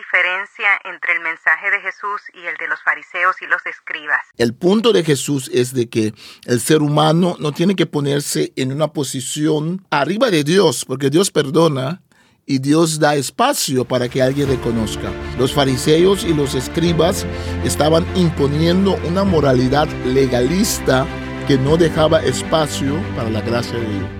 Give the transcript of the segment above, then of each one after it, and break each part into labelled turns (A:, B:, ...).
A: diferencia entre el mensaje de Jesús y el de los fariseos y los escribas?
B: El punto de Jesús es de que el ser humano no tiene que ponerse en una posición arriba de Dios, porque Dios perdona y Dios da espacio para que alguien reconozca. Los fariseos y los escribas estaban imponiendo una moralidad legalista que no dejaba espacio para la gracia de Dios.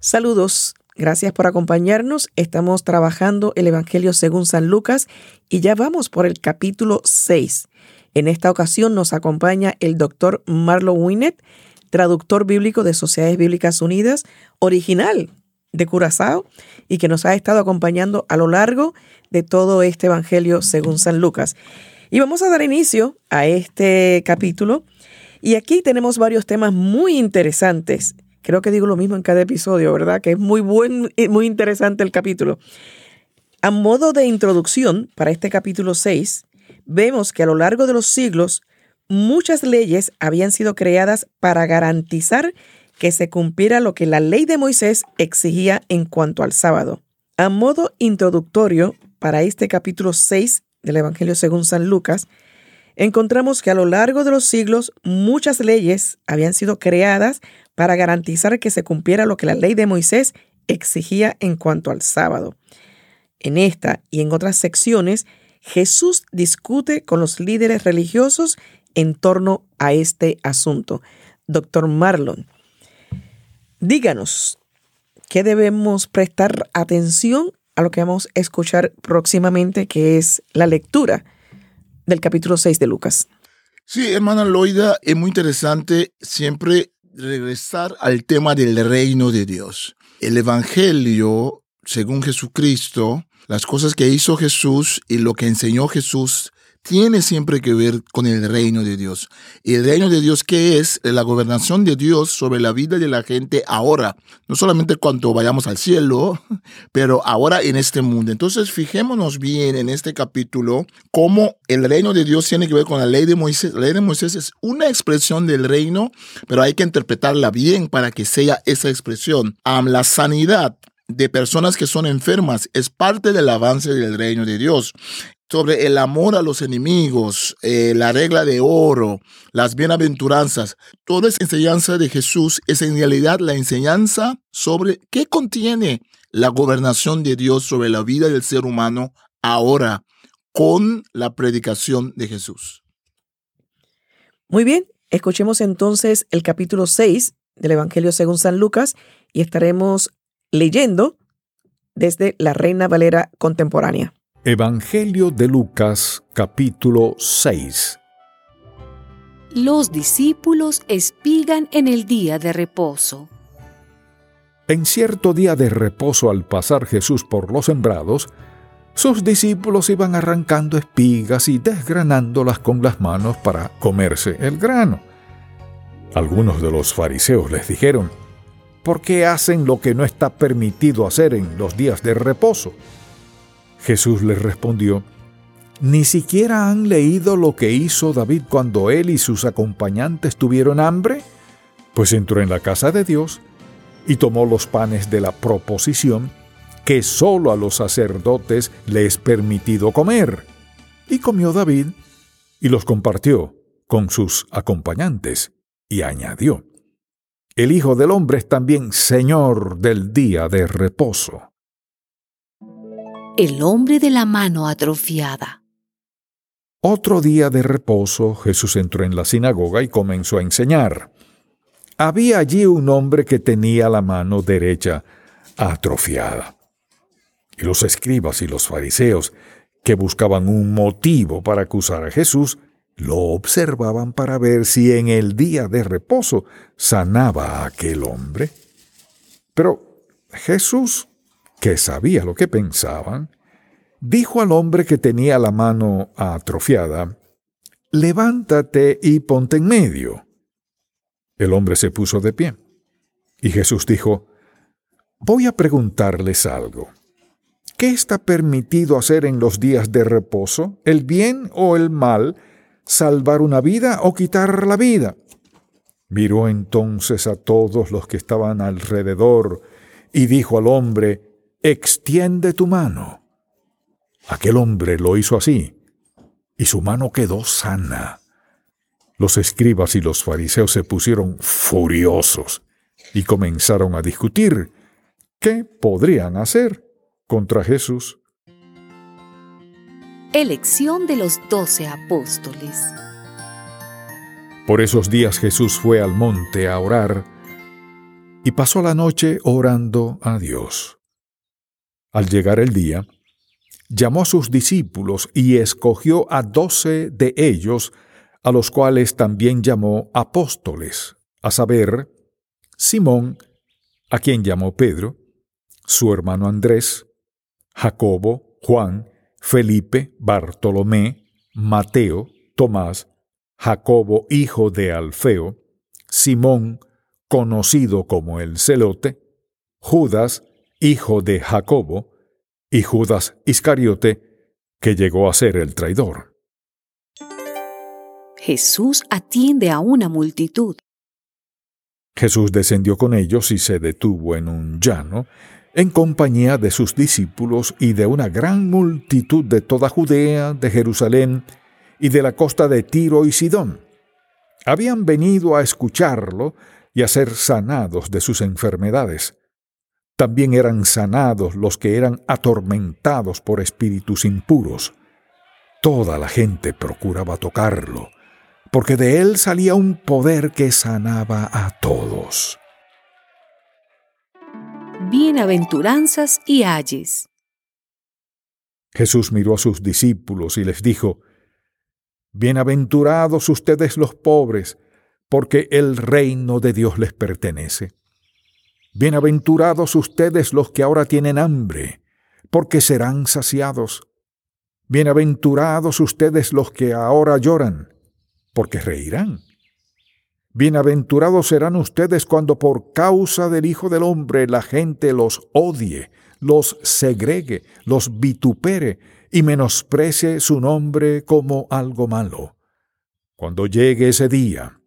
C: Saludos, gracias por acompañarnos. Estamos trabajando el Evangelio según San Lucas y ya vamos por el capítulo 6. En esta ocasión nos acompaña el doctor Marlon Winnet, traductor bíblico de Sociedades Bíblicas Unidas, original de Curazao y que nos ha estado acompañando a lo largo de todo este Evangelio según San Lucas. Y vamos a dar inicio a este capítulo. Y aquí tenemos varios temas muy interesantes. Creo que digo lo mismo en cada episodio, ¿verdad? Que es muy buen, muy interesante el capítulo. A modo de introducción para este capítulo 6, vemos que a lo largo de los siglos muchas leyes habían sido creadas para garantizar que se cumpliera lo que la ley de Moisés exigía en cuanto al sábado. A modo introductorio para este capítulo 6 del Evangelio según San Lucas, encontramos que a lo largo de los siglos muchas leyes habían sido creadas para garantizar que se cumpliera lo que la ley de Moisés exigía en cuanto al sábado. En esta y en otras secciones, Jesús discute con los líderes religiosos en torno a este asunto. Doctor Marlon, díganos, ¿qué debemos prestar atención a lo que vamos a escuchar próximamente, que es la lectura del capítulo 6 de Lucas?
B: Sí, hermana Loida, es muy interesante siempre regresar al tema del reino de Dios. El Evangelio, según Jesucristo, las cosas que hizo Jesús y lo que enseñó Jesús tiene siempre que ver con el reino de Dios. ¿Y el reino de Dios qué es? La gobernación de Dios sobre la vida de la gente ahora. No solamente cuando vayamos al cielo, pero ahora en este mundo. Entonces, fijémonos bien en este capítulo cómo el reino de Dios tiene que ver con la ley de Moisés. La ley de Moisés es una expresión del reino, pero hay que interpretarla bien para que sea esa expresión. la sanidad de personas que son enfermas es parte del avance del reino de Dios sobre el amor a los enemigos, eh, la regla de oro, las bienaventuranzas. Toda esa enseñanza de Jesús es en realidad la enseñanza sobre qué contiene la gobernación de Dios sobre la vida del ser humano ahora con la predicación de Jesús.
C: Muy bien, escuchemos entonces el capítulo 6 del Evangelio según San Lucas y estaremos leyendo desde la Reina Valera contemporánea.
D: Evangelio de Lucas capítulo 6
E: Los discípulos espigan en el día de reposo.
D: En cierto día de reposo al pasar Jesús por los sembrados, sus discípulos iban arrancando espigas y desgranándolas con las manos para comerse el grano. Algunos de los fariseos les dijeron, ¿por qué hacen lo que no está permitido hacer en los días de reposo? Jesús les respondió, ¿Ni siquiera han leído lo que hizo David cuando él y sus acompañantes tuvieron hambre? Pues entró en la casa de Dios y tomó los panes de la proposición que sólo a los sacerdotes les es permitido comer. Y comió David y los compartió con sus acompañantes y añadió, El Hijo del Hombre es también Señor del día de reposo
E: el hombre de la mano atrofiada.
D: Otro día de reposo, Jesús entró en la sinagoga y comenzó a enseñar. Había allí un hombre que tenía la mano derecha atrofiada. Y los escribas y los fariseos, que buscaban un motivo para acusar a Jesús, lo observaban para ver si en el día de reposo sanaba a aquel hombre. Pero Jesús que sabía lo que pensaban, dijo al hombre que tenía la mano atrofiada, Levántate y ponte en medio. El hombre se puso de pie. Y Jesús dijo, Voy a preguntarles algo. ¿Qué está permitido hacer en los días de reposo? ¿El bien o el mal? ¿Salvar una vida o quitar la vida? Miró entonces a todos los que estaban alrededor y dijo al hombre, Extiende tu mano. Aquel hombre lo hizo así, y su mano quedó sana. Los escribas y los fariseos se pusieron furiosos y comenzaron a discutir qué podrían hacer contra Jesús.
E: Elección de los doce apóstoles.
D: Por esos días Jesús fue al monte a orar y pasó la noche orando a Dios. Al llegar el día, llamó a sus discípulos y escogió a doce de ellos, a los cuales también llamó apóstoles, a saber, Simón, a quien llamó Pedro, su hermano Andrés, Jacobo, Juan, Felipe, Bartolomé, Mateo, Tomás, Jacobo, hijo de Alfeo, Simón, conocido como el celote, Judas, hijo de Jacobo, y Judas Iscariote, que llegó a ser el traidor.
E: Jesús atiende a una multitud.
D: Jesús descendió con ellos y se detuvo en un llano, en compañía de sus discípulos y de una gran multitud de toda Judea, de Jerusalén y de la costa de Tiro y Sidón. Habían venido a escucharlo y a ser sanados de sus enfermedades. También eran sanados los que eran atormentados por espíritus impuros. Toda la gente procuraba tocarlo, porque de él salía un poder que sanaba a todos.
E: Bienaventuranzas y ayes.
D: Jesús miró a sus discípulos y les dijo, Bienaventurados ustedes los pobres, porque el reino de Dios les pertenece. Bienaventurados ustedes los que ahora tienen hambre, porque serán saciados. Bienaventurados ustedes los que ahora lloran, porque reirán. Bienaventurados serán ustedes cuando por causa del Hijo del Hombre la gente los odie, los segregue, los vitupere y menosprecie su nombre como algo malo. Cuando llegue ese día,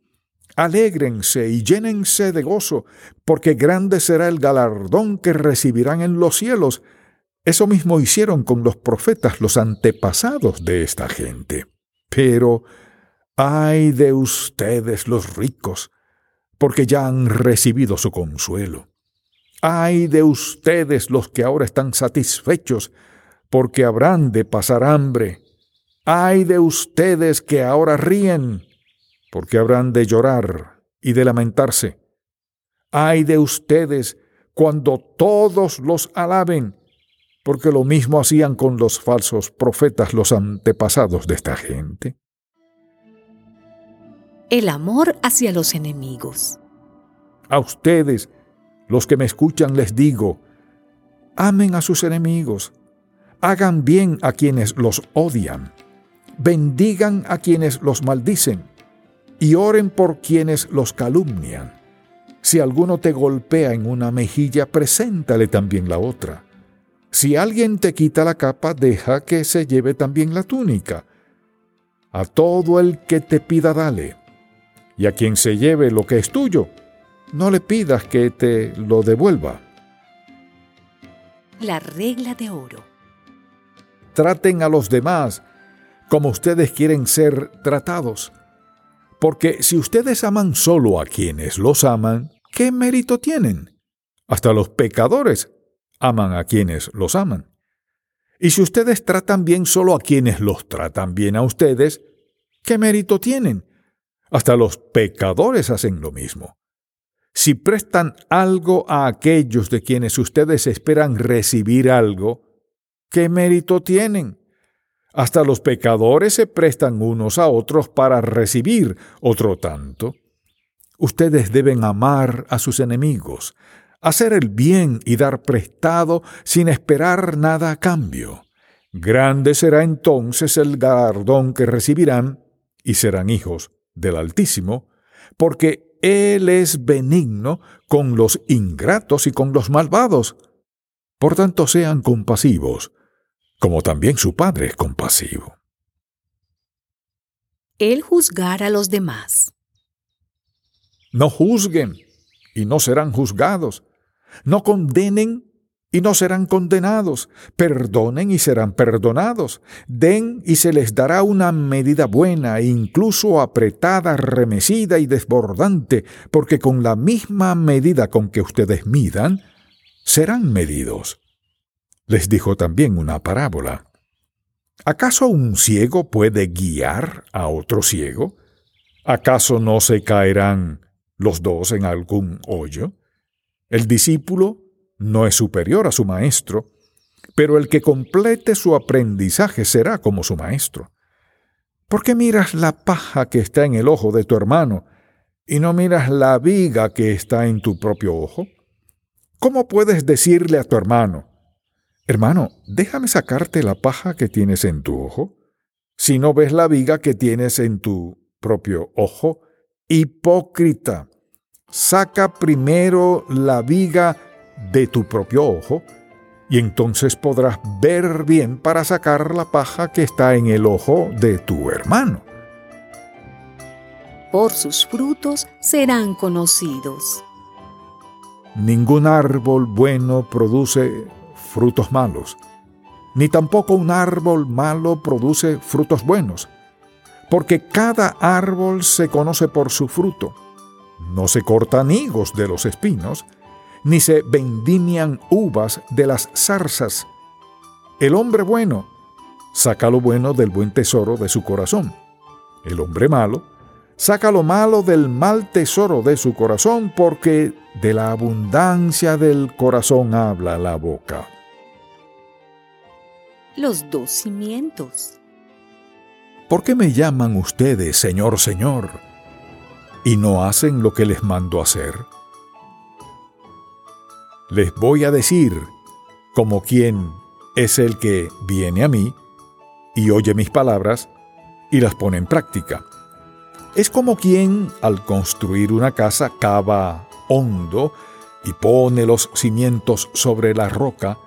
D: alégrense y llénense de gozo, porque grande será el galardón que recibirán en los cielos. Eso mismo hicieron con los profetas, los antepasados de esta gente. Pero, ay de ustedes los ricos, porque ya han recibido su consuelo. Ay de ustedes los que ahora están satisfechos, porque habrán de pasar hambre. Ay de ustedes que ahora ríen, porque habrán de llorar y de lamentarse. Ay de ustedes cuando todos los alaben, porque lo mismo hacían con los falsos profetas los antepasados de esta gente.
E: El amor hacia los enemigos.
D: A ustedes, los que me escuchan, les digo, amen a sus enemigos, hagan bien a quienes los odian, bendigan a quienes los maldicen y oren por quienes los calumnian. Si alguno te golpea en una mejilla, preséntale también la otra. Si alguien te quita la capa, deja que se lleve también la túnica. A todo el que te pida, dale. Y a quien se lleve lo que es tuyo, no le pidas que te lo devuelva.
E: La regla de oro.
D: Traten a los demás como ustedes quieren ser tratados. Porque si ustedes aman solo a quienes los aman, ¿qué mérito tienen? Hasta los pecadores aman a quienes los aman. Y si ustedes tratan bien solo a quienes los tratan bien a ustedes, ¿qué mérito tienen? Hasta los pecadores hacen lo mismo. Si prestan algo a aquellos de quienes ustedes esperan recibir algo, ¿qué mérito tienen? Hasta los pecadores se prestan unos a otros para recibir otro tanto. Ustedes deben amar a sus enemigos, hacer el bien y dar prestado sin esperar nada a cambio. Grande será entonces el galardón que recibirán y serán hijos del Altísimo, porque Él es benigno con los ingratos y con los malvados. Por tanto, sean compasivos, como también su Padre es compasivo.
E: El juzgar a los demás.
D: No juzguen y no serán juzgados. No condenen y no serán condenados. Perdonen y serán perdonados. Den y se les dará una medida buena, incluso apretada, remecida y desbordante, porque con la misma medida con que ustedes midan, serán medidos. Les dijo también una parábola. ¿Acaso un ciego puede guiar a otro ciego? ¿Acaso no se caerán los dos en algún hoyo? El discípulo no es superior a su maestro, pero el que complete su aprendizaje será como su maestro. ¿Por qué miras la paja que está en el ojo de tu hermano y no miras la viga que está en tu propio ojo? ¿Cómo puedes decirle a tu hermano, hermano, déjame sacarte la paja que tienes en tu ojo, si no ves la viga que tienes en tu propio ojo? Hipócrita, saca primero la viga de tu propio ojo, y entonces podrás ver bien para sacar la paja que está en el ojo de tu hermano.
E: Por sus frutos serán conocidos.
D: Ningún árbol bueno produce frutos malos, ni tampoco un árbol malo produce frutos buenos, porque cada árbol se conoce por su fruto. No se cortan higos de los espinos, ni se vendimian uvas de las zarzas. El hombre bueno saca lo bueno del buen tesoro de su corazón. El hombre malo saca lo malo del mal tesoro de su corazón, porque de la abundancia del corazón habla la boca.
E: Los dos cimientos.
D: ¿Por qué me llaman ustedes Señor, Señor, y no hacen lo que les mando hacer? les voy a decir, como quien es el que viene a mí y oye mis palabras y las pone en práctica. Es como quien al construir una casa cava hondo y pone los cimientos sobre la roca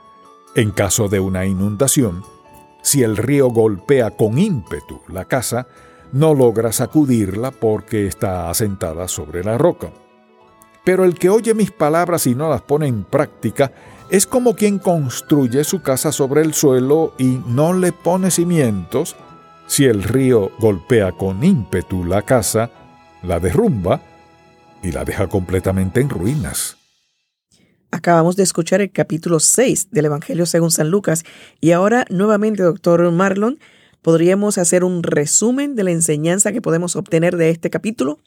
D: en caso de una inundación. Si el río golpea con ímpetu la casa, no logra sacudirla porque está asentada sobre la roca. Pero el que oye mis palabras y no las pone en práctica es como quien construye su casa sobre el suelo y no le pone cimientos. Si el río golpea con ímpetu la casa, la derrumba y la deja completamente en ruinas.
C: Acabamos de escuchar el capítulo 6 del Evangelio según San Lucas y ahora nuevamente, doctor Marlon, ¿podríamos hacer un resumen de la enseñanza que podemos obtener de este capítulo?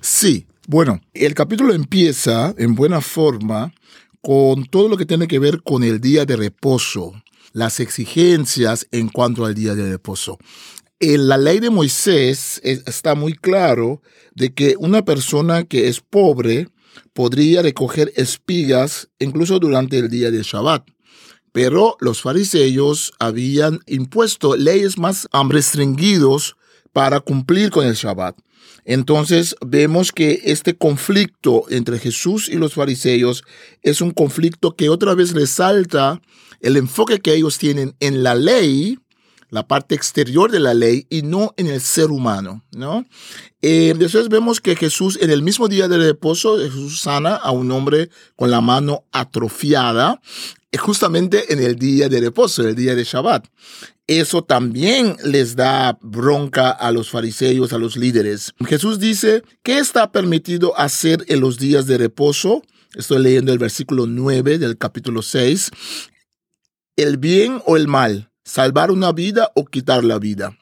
B: Sí, bueno, el capítulo empieza en buena forma con todo lo que tiene que ver con el día de reposo, las exigencias en cuanto al día de reposo. En la ley de Moisés está muy claro de que una persona que es pobre podría recoger espigas incluso durante el día de Shabbat. Pero los fariseos habían impuesto leyes más restringidos para cumplir con el Shabbat. Entonces vemos que este conflicto entre Jesús y los fariseos es un conflicto que otra vez resalta el enfoque que ellos tienen en la ley, la parte exterior de la ley y no en el ser humano, ¿no? Eh, después vemos que Jesús en el mismo día de reposo, Jesús sana a un hombre con la mano atrofiada, justamente en el día de reposo, el día de Shabbat eso también les da bronca a los fariseos, a los líderes. Jesús dice, ¿qué está permitido hacer en los días de reposo? Estoy leyendo el versículo 9 del capítulo 6. El bien o el mal, salvar una vida o quitar la vida.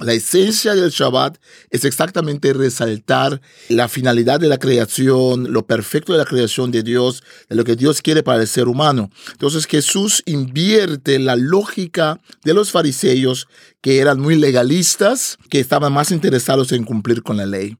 B: La esencia del Shabbat es exactamente resaltar la finalidad de la creación, lo perfecto de la creación de Dios, de lo que Dios quiere para el ser humano. Entonces Jesús invierte la lógica de los fariseos que eran muy legalistas, que estaban más interesados en cumplir con la ley.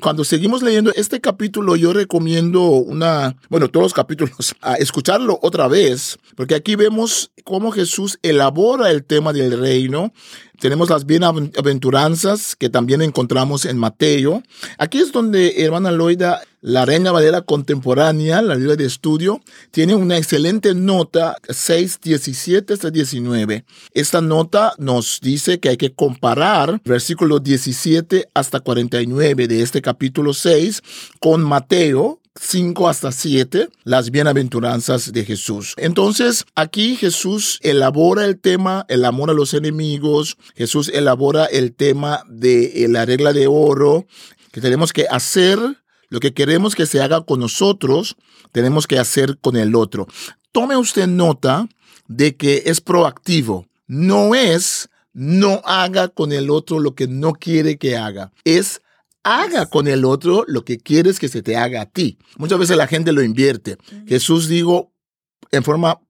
B: Cuando seguimos leyendo este capítulo, yo recomiendo una, bueno, todos los capítulos, a escucharlo otra vez, porque aquí vemos cómo Jesús elabora el tema del reino tenemos las bienaventuranzas que también encontramos en Mateo. Aquí es donde hermana Loida, la Reina Valera contemporánea, la Biblia de estudio, tiene una excelente nota 6, 17 hasta 19. Esta nota nos dice que hay que comparar versículos 17 hasta 49 de este capítulo 6 con Mateo, 5 hasta 7, las bienaventuranzas de Jesús. Entonces, aquí Jesús elabora el tema, el amor a los enemigos, Jesús elabora el tema de eh, la regla de oro, que tenemos que hacer lo que queremos que se haga con nosotros, tenemos que hacer con el otro. Tome usted nota de que es proactivo, no es no haga con el otro lo que no quiere que haga, es haga con el otro lo que quieres que se te haga a ti. Muchas veces la gente lo invierte. Jesús digo en forma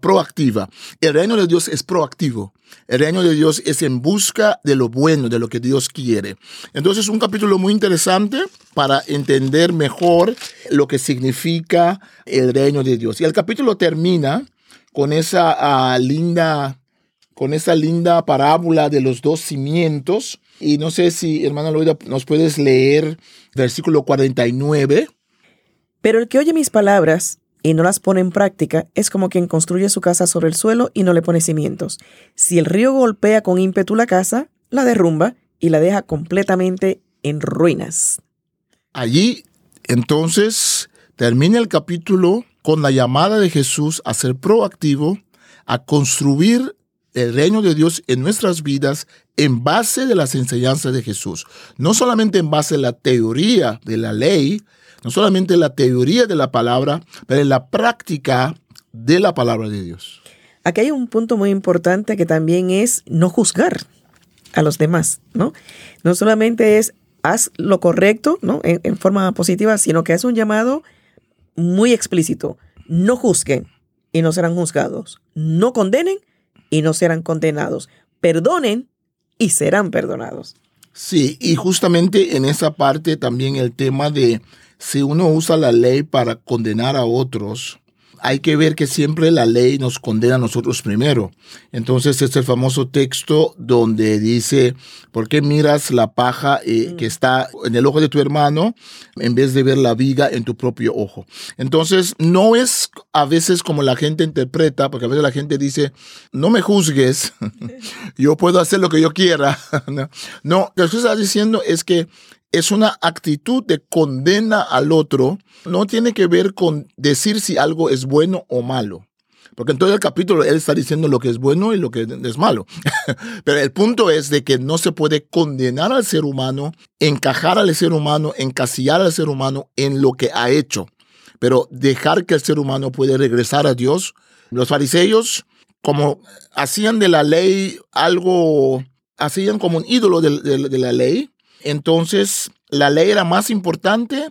B: proactiva. El reino de Dios es proactivo. El reino de Dios es en busca de lo bueno, de lo que Dios quiere. Entonces, un capítulo muy interesante para entender mejor lo que significa el reino de Dios. Y el capítulo termina con esa ah, linda con esa linda parábola de los dos cimientos. Y no sé si, hermana Loida, nos puedes leer versículo 49.
C: Pero el que oye mis palabras y no las pone en práctica es como quien construye su casa sobre el suelo y no le pone cimientos. Si el río golpea con ímpetu la casa, la derrumba y la deja completamente en ruinas.
B: Allí, entonces, termina el capítulo con la llamada de Jesús a ser proactivo, a construir el reino de Dios en nuestras vidas en base de las enseñanzas de Jesús. No solamente en base a la teoría de la ley, no solamente la teoría de la palabra, pero en la práctica de la palabra de Dios.
C: Aquí hay un punto muy importante que también es no juzgar a los demás, ¿no? No solamente es haz lo correcto, ¿no? En, en forma positiva, sino que es un llamado muy explícito. No juzguen y no serán juzgados. No condenen y no serán condenados. Perdonen y serán perdonados.
B: Sí, y justamente en esa parte también el tema de si uno usa la ley para condenar a otros, hay que ver que siempre la ley nos condena a nosotros primero. Entonces es el famoso texto donde dice, ¿por qué miras la paja eh, que mm. está en el ojo de tu hermano en vez de ver la viga en tu propio ojo? Entonces no es a veces como la gente interpreta, porque a veces la gente dice, no me juzgues, yo puedo hacer lo que yo quiera. no, lo que está diciendo es que es una actitud de condena al otro, no tiene que ver con decir si algo es bueno o malo. Porque en todo el capítulo él está diciendo lo que es bueno y lo que es malo. Pero el punto es de que no se puede condenar al ser humano, encajar al ser humano, encasillar al ser humano en lo que ha hecho. Pero dejar que el ser humano puede regresar a Dios. Los fariseos, como hacían de la ley algo, hacían como un ídolo de la ley, entonces, la ley era más importante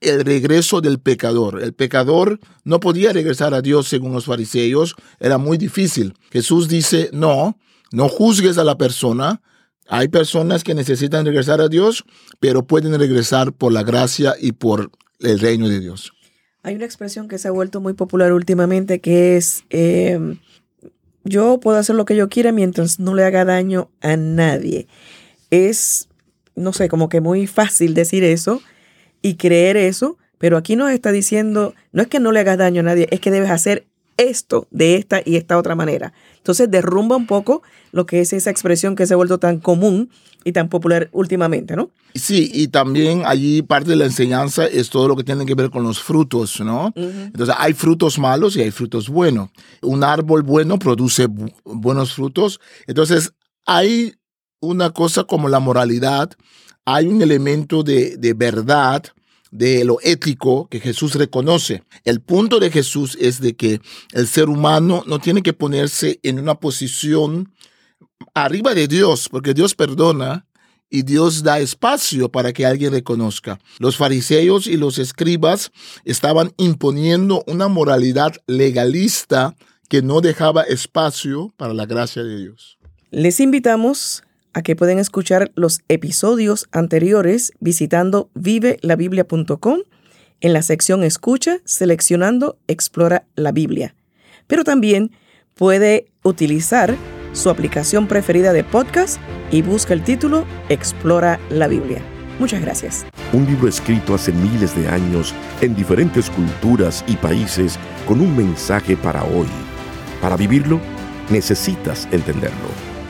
B: el regreso del pecador. El pecador no podía regresar a Dios según los fariseos, era muy difícil. Jesús dice, no, no juzgues a la persona. Hay personas que necesitan regresar a Dios, pero pueden regresar por la gracia y por el reino de Dios.
C: Hay una expresión que se ha vuelto muy popular últimamente que es, em, yo puedo hacer lo que yo quiera mientras no le haga daño a nadie. Es no sé, como que muy fácil decir eso y creer eso, pero aquí nos está diciendo, no es que no le hagas daño a nadie, es que debes hacer esto de esta y esta otra manera. Entonces derrumba un poco lo que es esa expresión que se ha vuelto tan común y tan popular últimamente, ¿no?
B: Sí, y también allí parte de la enseñanza es todo lo que tiene que ver con los frutos, ¿no? Entonces hay frutos malos y hay frutos buenos. Un árbol bueno produce buenos frutos. Entonces hay una cosa como la moralidad, hay un elemento de, verdad, de lo ético que Jesús reconoce. El punto de Jesús es de que el ser humano no tiene que ponerse en una posición arriba de Dios, porque Dios perdona y Dios da espacio para que alguien reconozca. Los fariseos y los escribas estaban imponiendo una moralidad legalista que no dejaba espacio para la gracia de Dios.
C: Les invitamos a que pueden escuchar los episodios anteriores visitando vivelabiblia.com en la sección Escucha, seleccionando Explora la Biblia. Pero también puede utilizar su aplicación preferida de podcast y busca el título Explora la Biblia. Muchas gracias.
F: Un libro escrito hace miles de años en diferentes culturas y países con un mensaje para hoy. Para vivirlo, necesitas entenderlo.